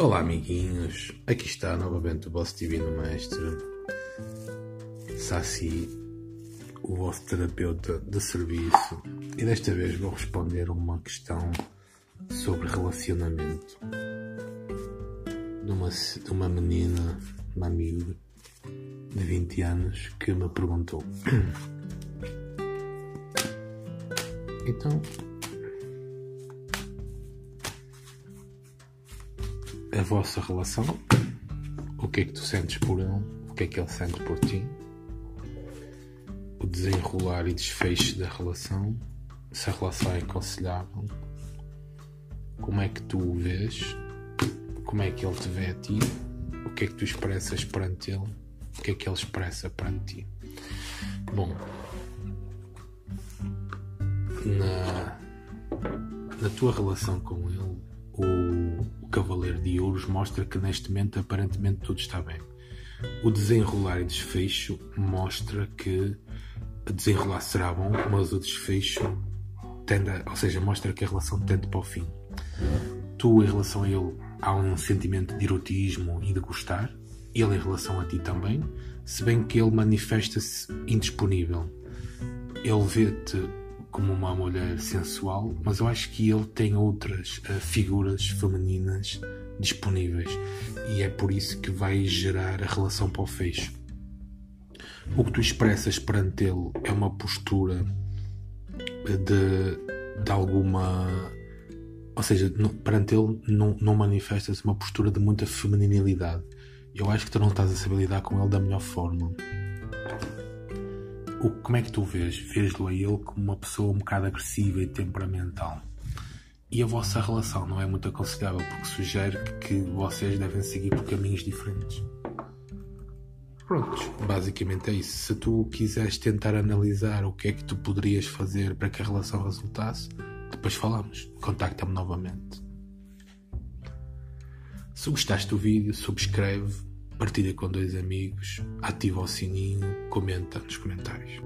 Olá, amiguinhos. Aqui está novamente o vosso Divino Mestre, Saci, o vosso terapeuta de serviço, e desta vez vou responder uma questão sobre relacionamento de uma, de uma menina, uma amiga de 20 anos, que me perguntou. Então, a vossa relação, o que é que tu sentes por ele, o que é que ele sente por ti, o desenrolar e desfecho da relação, se a relação é aconselhável, como é que tu o vês, como é que ele te vê a ti, o que é que tu expressas perante ele, o que é que ele expressa perante ti. Bom, na, na tua relação com ele, Cavaleiro de Ouros mostra que neste momento aparentemente tudo está bem. O desenrolar e desfecho mostra que desenrolar será bom, mas o desfecho tende a, ou seja, mostra que a relação tende para o fim. Tu, em relação a ele, há um sentimento de erotismo e de gostar, ele em relação a ti também, se bem que ele manifesta-se indisponível. Ele vê-te como uma mulher sensual, mas eu acho que ele tem outras uh, figuras femininas disponíveis e é por isso que vai gerar a relação para o fecho. O que tu expressas perante ele é uma postura de, de alguma. Ou seja, perante ele não, não manifesta-se uma postura de muita feminilidade. Eu acho que tu não estás a saber lidar com ele da melhor forma o, como é que tu vês? Vês-lo a ele como uma pessoa um bocado agressiva e temperamental. E a vossa relação não é muito aconselhável porque sugere que vocês devem seguir por caminhos diferentes. Prontos, basicamente é isso. Se tu quiseres tentar analisar o que é que tu poderias fazer para que a relação resultasse, depois falamos. Contacta-me novamente. Se gostaste do vídeo, subscreve partilha com dois amigos, ativa o sininho, comenta nos comentários.